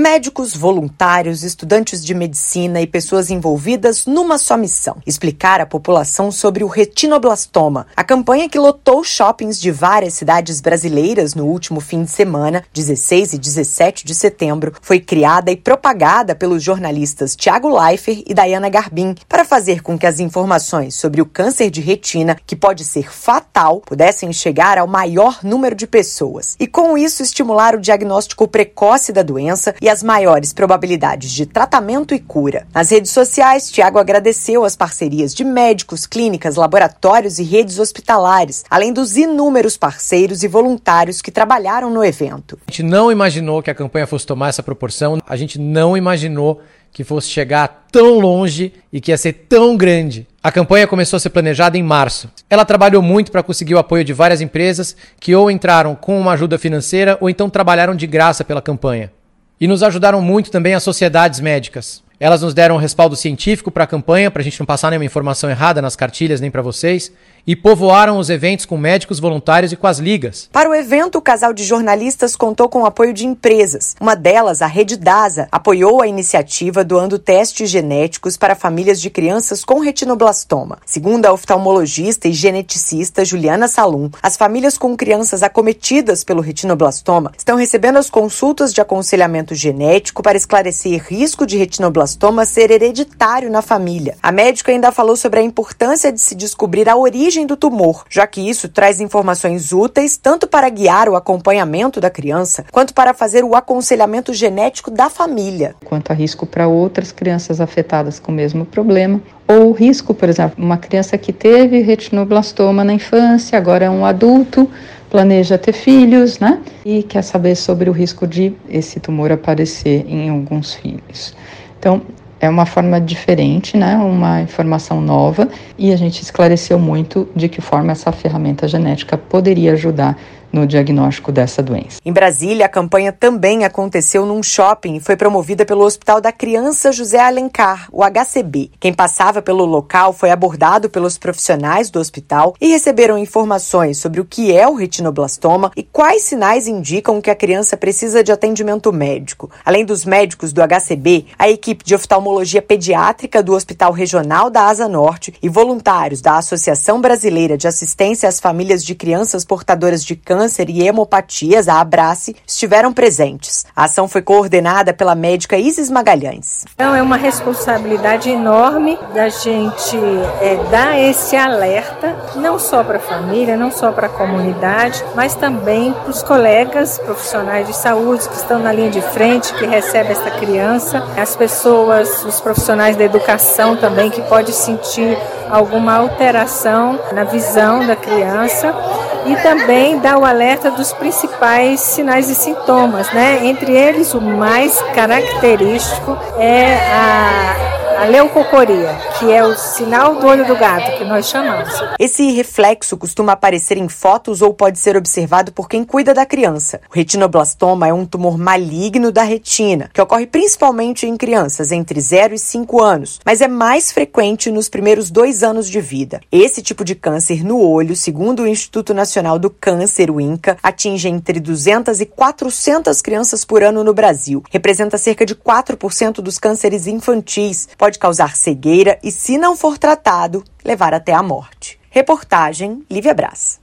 Médicos, voluntários, estudantes de medicina e pessoas envolvidas numa só missão: explicar à população sobre o retinoblastoma. A campanha que lotou shoppings de várias cidades brasileiras no último fim de semana, 16 e 17 de setembro, foi criada e propagada pelos jornalistas Tiago Leifert e Dayana Garbin para fazer com que as informações sobre o câncer de retina, que pode ser fatal, pudessem chegar ao maior número de pessoas e, com isso, estimular o diagnóstico precoce da doença e as maiores probabilidades de tratamento e cura. Nas redes sociais, Tiago agradeceu as parcerias de médicos, clínicas, laboratórios e redes hospitalares, além dos inúmeros parceiros e voluntários que trabalharam no evento. A gente não imaginou que a campanha fosse tomar essa proporção, a gente não imaginou que fosse chegar tão longe e que ia ser tão grande. A campanha começou a ser planejada em março. Ela trabalhou muito para conseguir o apoio de várias empresas que ou entraram com uma ajuda financeira ou então trabalharam de graça pela campanha. E nos ajudaram muito também as sociedades médicas. Elas nos deram um respaldo científico para a campanha, para a gente não passar nenhuma informação errada nas cartilhas nem para vocês e povoaram os eventos com médicos voluntários e com as ligas. Para o evento, o casal de jornalistas contou com o apoio de empresas. Uma delas, a Rede DASA, apoiou a iniciativa doando testes genéticos para famílias de crianças com retinoblastoma. Segundo a oftalmologista e geneticista Juliana Salum, as famílias com crianças acometidas pelo retinoblastoma estão recebendo as consultas de aconselhamento genético para esclarecer risco de retinoblastoma ser hereditário na família. A médica ainda falou sobre a importância de se descobrir a origem origem do tumor, já que isso traz informações úteis tanto para guiar o acompanhamento da criança, quanto para fazer o aconselhamento genético da família. Quanto a risco para outras crianças afetadas com o mesmo problema, ou risco, por exemplo, uma criança que teve retinoblastoma na infância, agora é um adulto, planeja ter filhos, né? E quer saber sobre o risco de esse tumor aparecer em alguns filhos. Então, é uma forma diferente, né? uma informação nova, e a gente esclareceu muito de que forma essa ferramenta genética poderia ajudar no diagnóstico dessa doença. Em Brasília, a campanha também aconteceu num shopping e foi promovida pelo Hospital da Criança José Alencar, o HCB. Quem passava pelo local foi abordado pelos profissionais do hospital e receberam informações sobre o que é o retinoblastoma e quais sinais indicam que a criança precisa de atendimento médico. Além dos médicos do HCB, a equipe de oftalmologia pediátrica do Hospital Regional da Asa Norte e voluntários da Associação Brasileira de Assistência às Famílias de Crianças Portadoras de Câncer câncer e hemopatias, a Abrace, estiveram presentes. A ação foi coordenada pela médica Isis Magalhães. Então é uma responsabilidade enorme da gente é, dar esse alerta, não só para a família, não só para a comunidade, mas também para os colegas profissionais de saúde que estão na linha de frente, que recebem essa criança, as pessoas, os profissionais da educação também que pode sentir alguma alteração na visão da criança e também dá o alerta dos principais sinais e sintomas, né? Entre eles, o mais característico é a a leucocoria, que é o sinal do olho do gato, que nós chamamos. Esse reflexo costuma aparecer em fotos ou pode ser observado por quem cuida da criança. O retinoblastoma é um tumor maligno da retina, que ocorre principalmente em crianças entre 0 e 5 anos, mas é mais frequente nos primeiros dois anos de vida. Esse tipo de câncer no olho, segundo o Instituto Nacional do Câncer, o INCA, atinge entre 200 e 400 crianças por ano no Brasil. Representa cerca de 4% dos cânceres infantis. Pode pode causar cegueira e, se não for tratado, levar até a morte. Reportagem Lívia Brás.